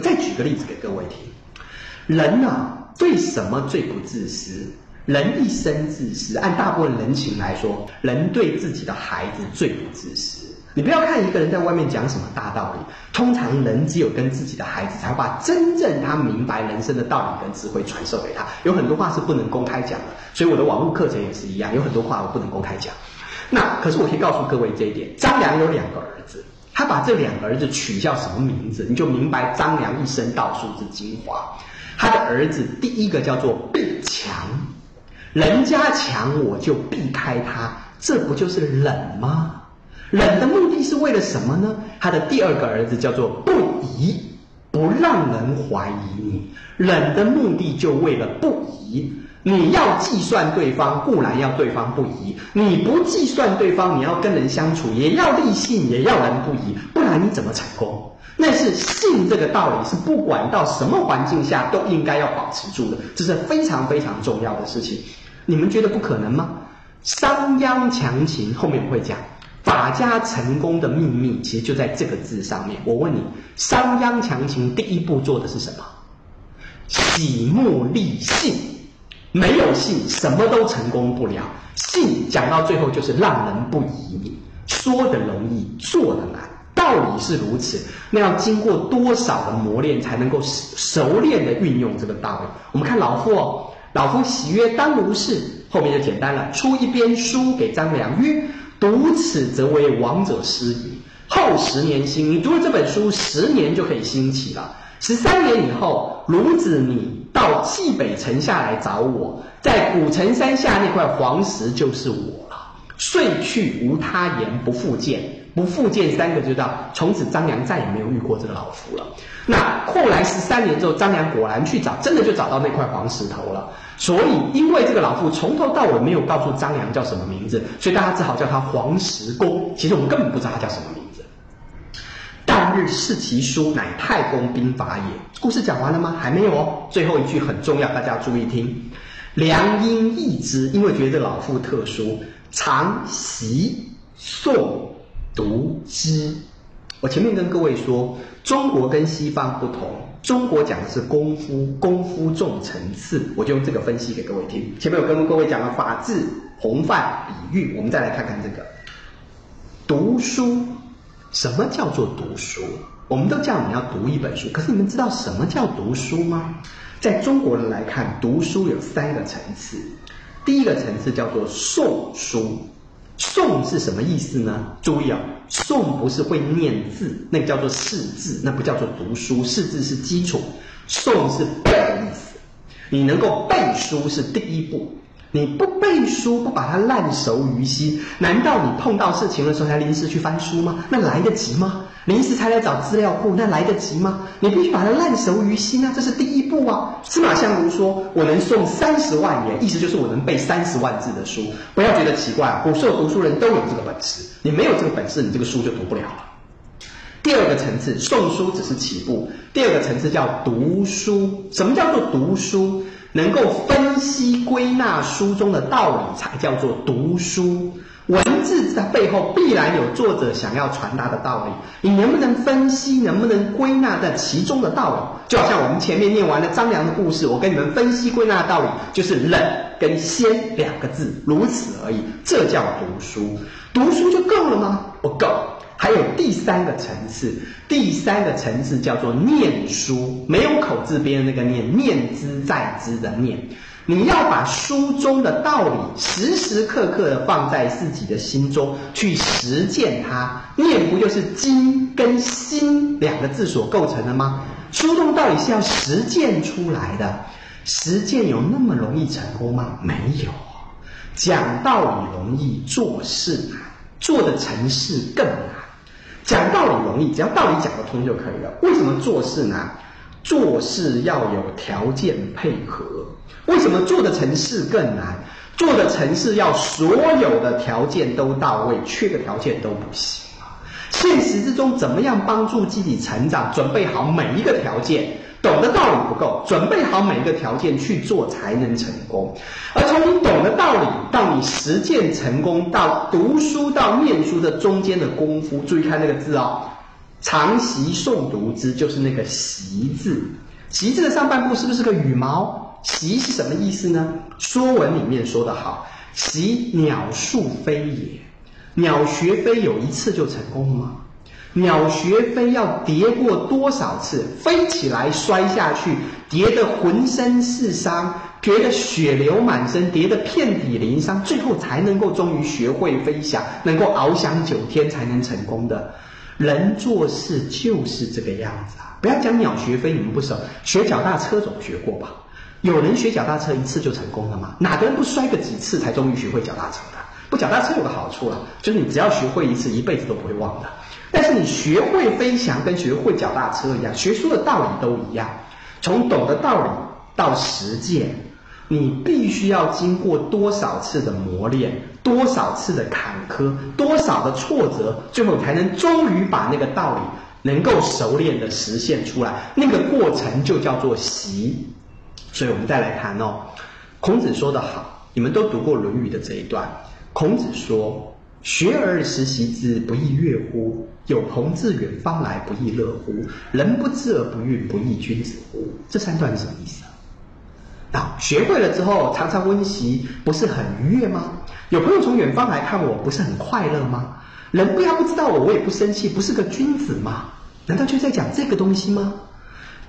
我再举个例子给各位听，人呐，对什么最不自私？人一生自私，按大部分人情来说，人对自己的孩子最不自私。你不要看一个人在外面讲什么大道理，通常人只有跟自己的孩子，才会把真正他明白人生的道理跟智慧传授给他。有很多话是不能公开讲的，所以我的网络课程也是一样，有很多话我不能公开讲。那可是我可以告诉各位这一点：张良有两个儿子，他把这两个儿子取叫什么名字，你就明白张良一生道术之精华。他的儿子第一个叫做避强，人家强我就避开他，这不就是冷吗？冷的目的是为了什么呢？他的第二个儿子叫做不疑，不让人怀疑你。冷的目的就为了不疑。你要计算对方，固然要对方不疑；你不计算对方，你要跟人相处，也要立信，也要人不疑，不然你怎么成功？那是信这个道理，是不管到什么环境下都应该要保持住的，这是非常非常重要的事情。你们觉得不可能吗？商鞅强秦，后面我会讲。法家成功的秘密，其实就在这个字上面。我问你，商鞅强秦第一步做的是什么？喜目立信，没有信，什么都成功不了。信讲到最后就是让人不疑，说的容易，做的难。道理是如此，那要经过多少的磨练，才能够熟练的运用这个道理？我们看老夫哦，老夫喜曰：“当如是。”后面就简单了，出一篇书给张良曰。读此则为王者师矣。后十年兴，你读了这本书，十年就可以兴起了。十三年以后，孺子你到蓟北城下来找我，在古城山下那块黄石就是我了。遂去无他言，不复见。不复见三个就到，从此张良再也没有遇过这个老夫了。那后来十三年之后，张良果然去找，真的就找到那块黄石头了。所以，因为这个老妇从头到尾没有告诉张良叫什么名字，所以大家只好叫他黄石公。其实我们根本不知道他叫什么名字。日视其书，乃太公兵法也。故事讲完了吗？还没有哦。最后一句很重要，大家注意听。良因异之，因为觉得老妇特殊，常习诵读之。我前面跟各位说，中国跟西方不同。中国讲的是功夫，功夫重层次，我就用这个分析给各位听。前面有跟各位讲了法治、红范、比喻，我们再来看看这个读书。什么叫做读书？我们都叫你要读一本书，可是你们知道什么叫读书吗？在中国人来看，读书有三个层次。第一个层次叫做诵书。诵是什么意思呢？注意啊，诵不是会念字，那个叫做识字，那不叫做读书。识字是基础，诵是背的意思。你能够背书是第一步。你不背书，不把它烂熟于心，难道你碰到事情的时候才临时去翻书吗？那来得及吗？临时才来找资料库，那来得及吗？你必须把它烂熟于心啊，这是第一步啊。司马相如说：“我能诵三十万言”，意思就是我能背三十万字的书。不要觉得奇怪，古时候读书人都有这个本事。你没有这个本事，你这个书就读不了了。第二个层次，诵书只是起步。第二个层次叫读书。什么叫做读书？能够分析归纳书中的道理，才叫做读书。文字在背后必然有作者想要传达的道理，你能不能分析，能不能归纳在其中的道理？就好像我们前面念完了张良的故事，我跟你们分析归纳的道理，就是冷跟先两个字，如此而已。这叫读书，读书就够？三个层次，第三个层次叫做念书，没有口字边的那个念，念之在之的念。你要把书中的道理时时刻刻的放在自己的心中去实践它。念不就是经跟心两个字所构成的吗？书中道理是要实践出来的，实践有那么容易成功吗？没有，讲道理容易，做事难，做的成事更难。讲道理容易，只要道理讲得通就可以了。为什么做事难？做事要有条件配合。为什么做的成事更难？做的成事要所有的条件都到位，缺个条件都不行啊！现实之中，怎么样帮助自己成长？准备好每一个条件。懂的道理不够，准备好每一个条件去做才能成功。而从你懂的道理到你实践成功，到读书到念书的中间的功夫，注意看那个字哦，常习诵读之，就是那个习字。习字的上半部是不是个羽毛？习是什么意思呢？《说文》里面说得好：“习鸟数飞也。”鸟学飞有一次就成功了吗？鸟学飞要跌过多少次？飞起来摔下去，跌得浑身是伤，觉得血流满身，跌得遍体鳞伤，最后才能够终于学会飞翔，能够翱翔九天才能成功的。人做事就是这个样子啊！不要讲鸟学飞，你们不熟，学脚踏车总学过吧？有人学脚踏车一次就成功了吗？哪个人不摔个几次才终于学会脚踏车的？不，脚踏车有个好处啊，就是你只要学会一次，一辈子都不会忘的。但是你学会飞翔跟学会脚踏车一样，学说的道理都一样。从懂得道理到实践，你必须要经过多少次的磨练，多少次的坎坷，多少的挫折，最后才能终于把那个道理能够熟练的实现出来。那个过程就叫做习。所以我们再来谈哦，孔子说的好，你们都读过《论语》的这一段。孔子说：“学而时习之，不亦说乎？有朋自远方来，不亦乐乎？人不知而不愠，不亦君子乎？”这三段是什么意思啊？那学会了之后，常常温习，不是很愉悦吗？有朋友从远方来看我，不是很快乐吗？人不要不知道我，我也不生气，不是个君子吗？难道就在讲这个东西吗？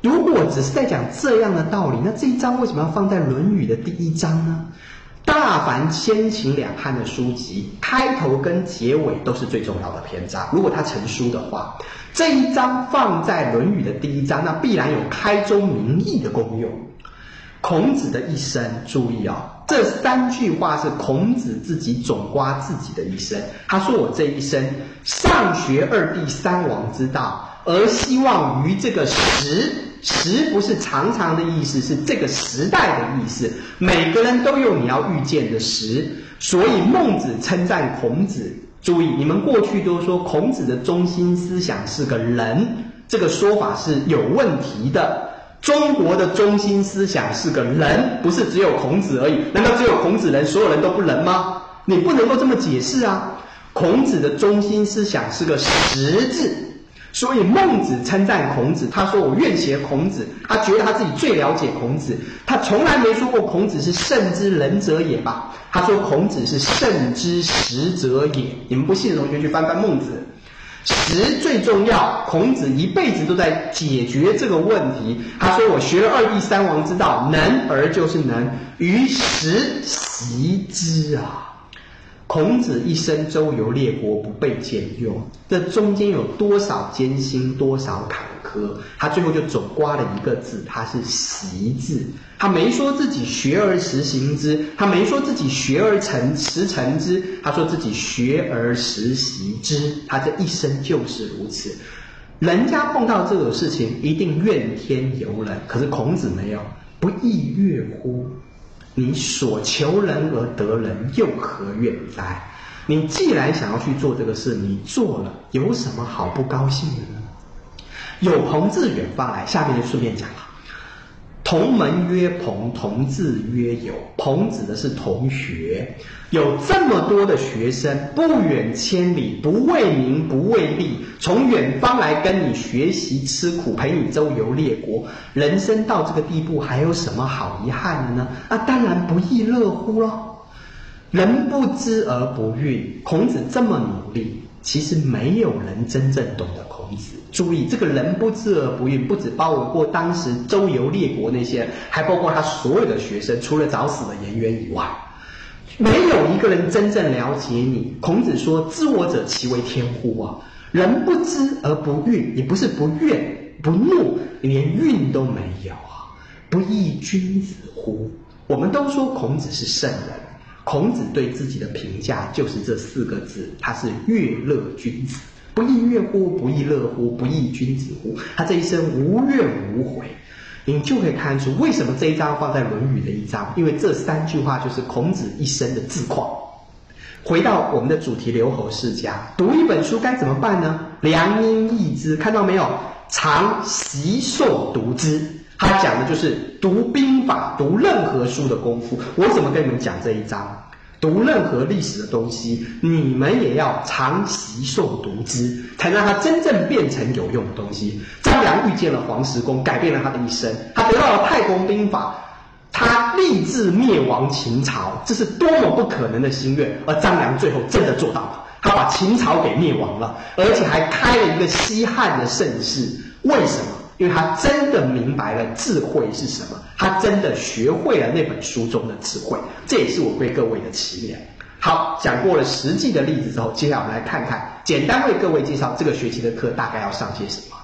如果只是在讲这样的道理，那这一章为什么要放在《论语》的第一章呢？大凡先秦两汉的书籍，开头跟结尾都是最重要的篇章。如果它成书的话，这一章放在《论语》的第一章，那必然有开宗明义的功用。孔子的一生，注意啊，这三句话是孔子自己总刮自己的一生。他说：“我这一生上学二帝三王之道，而希望于这个时。”时不是常常的意思，是这个时代的意思。每个人都有你要遇见的时，所以孟子称赞孔子。注意，你们过去都说孔子的中心思想是个人，这个说法是有问题的。中国的中心思想是个人，不是只有孔子而已。难道只有孔子人，所有人都不能吗？你不能够这么解释啊！孔子的中心思想是个时字。所以孟子称赞孔子，他说：“我愿学孔子。”他觉得他自己最了解孔子，他从来没说过孔子是圣之仁者也吧？他说孔子是圣之实者也。你们不信的同学去翻翻孟子，实最重要。孔子一辈子都在解决这个问题。他说：“我学了二帝三王之道，能而就是能，于实习之啊。”孔子一生周游列国，不被兼用，这中间有多少艰辛，多少坎坷？他最后就总刮了一个字，他是“习”字。他没说自己学而时行之，他没说自己学而成时成之，他说自己学而时习之。他这一生就是如此。人家碰到这种事情，一定怨天尤人，可是孔子没有，不亦乐乎？你所求人而得人，又何怨哉？你既然想要去做这个事，你做了，有什么好不高兴的呢？有朋自远方来，下面就顺便讲了。同门曰朋，同志曰友。朋指的是同学，有这么多的学生，不远千里，不为名，不为利，从远方来跟你学习，吃苦，陪你周游列国。人生到这个地步，还有什么好遗憾的呢？那当然不亦乐乎咯。人不知而不愠，孔子这么努力。其实没有人真正懂得孔子。注意，这个人不知而不愠，不止包括当时周游列国那些，还包括他所有的学生，除了早死的颜渊以外，没有一个人真正了解你。孔子说：“知我者，其为天乎？”啊，人不知而不愠，也不是不怨不怒，连愠都没有啊，不亦君子乎？我们都说孔子是圣人。孔子对自己的评价就是这四个字，他是乐乐君子，不亦乐乎？不亦乐乎？不亦君子乎？他这一生无怨无悔，你就可以看出为什么这一章放在《论语》的一章，因为这三句话就是孔子一生的自况。回到我们的主题，留侯世家，读一本书该怎么办呢？良音益之，看到没有？常习诵读之。他讲的就是读兵法、读任何书的功夫。我怎么跟你们讲这一章？读任何历史的东西，你们也要常习诵读之，才让它真正变成有用的东西。张良遇见了黄石公，改变了他的一生，他得到了太公兵法，他立志灭亡秦朝，这是多么不可能的心愿，而张良最后真的做到了，他把秦朝给灭亡了，而且还开了一个西汉的盛世。为什么？因为他真的明白了智慧是什么，他真的学会了那本书中的智慧，这也是我对各位的祈愿。好，讲过了实际的例子之后，接下来我们来看看，简单为各位介绍这个学期的课大概要上些什么。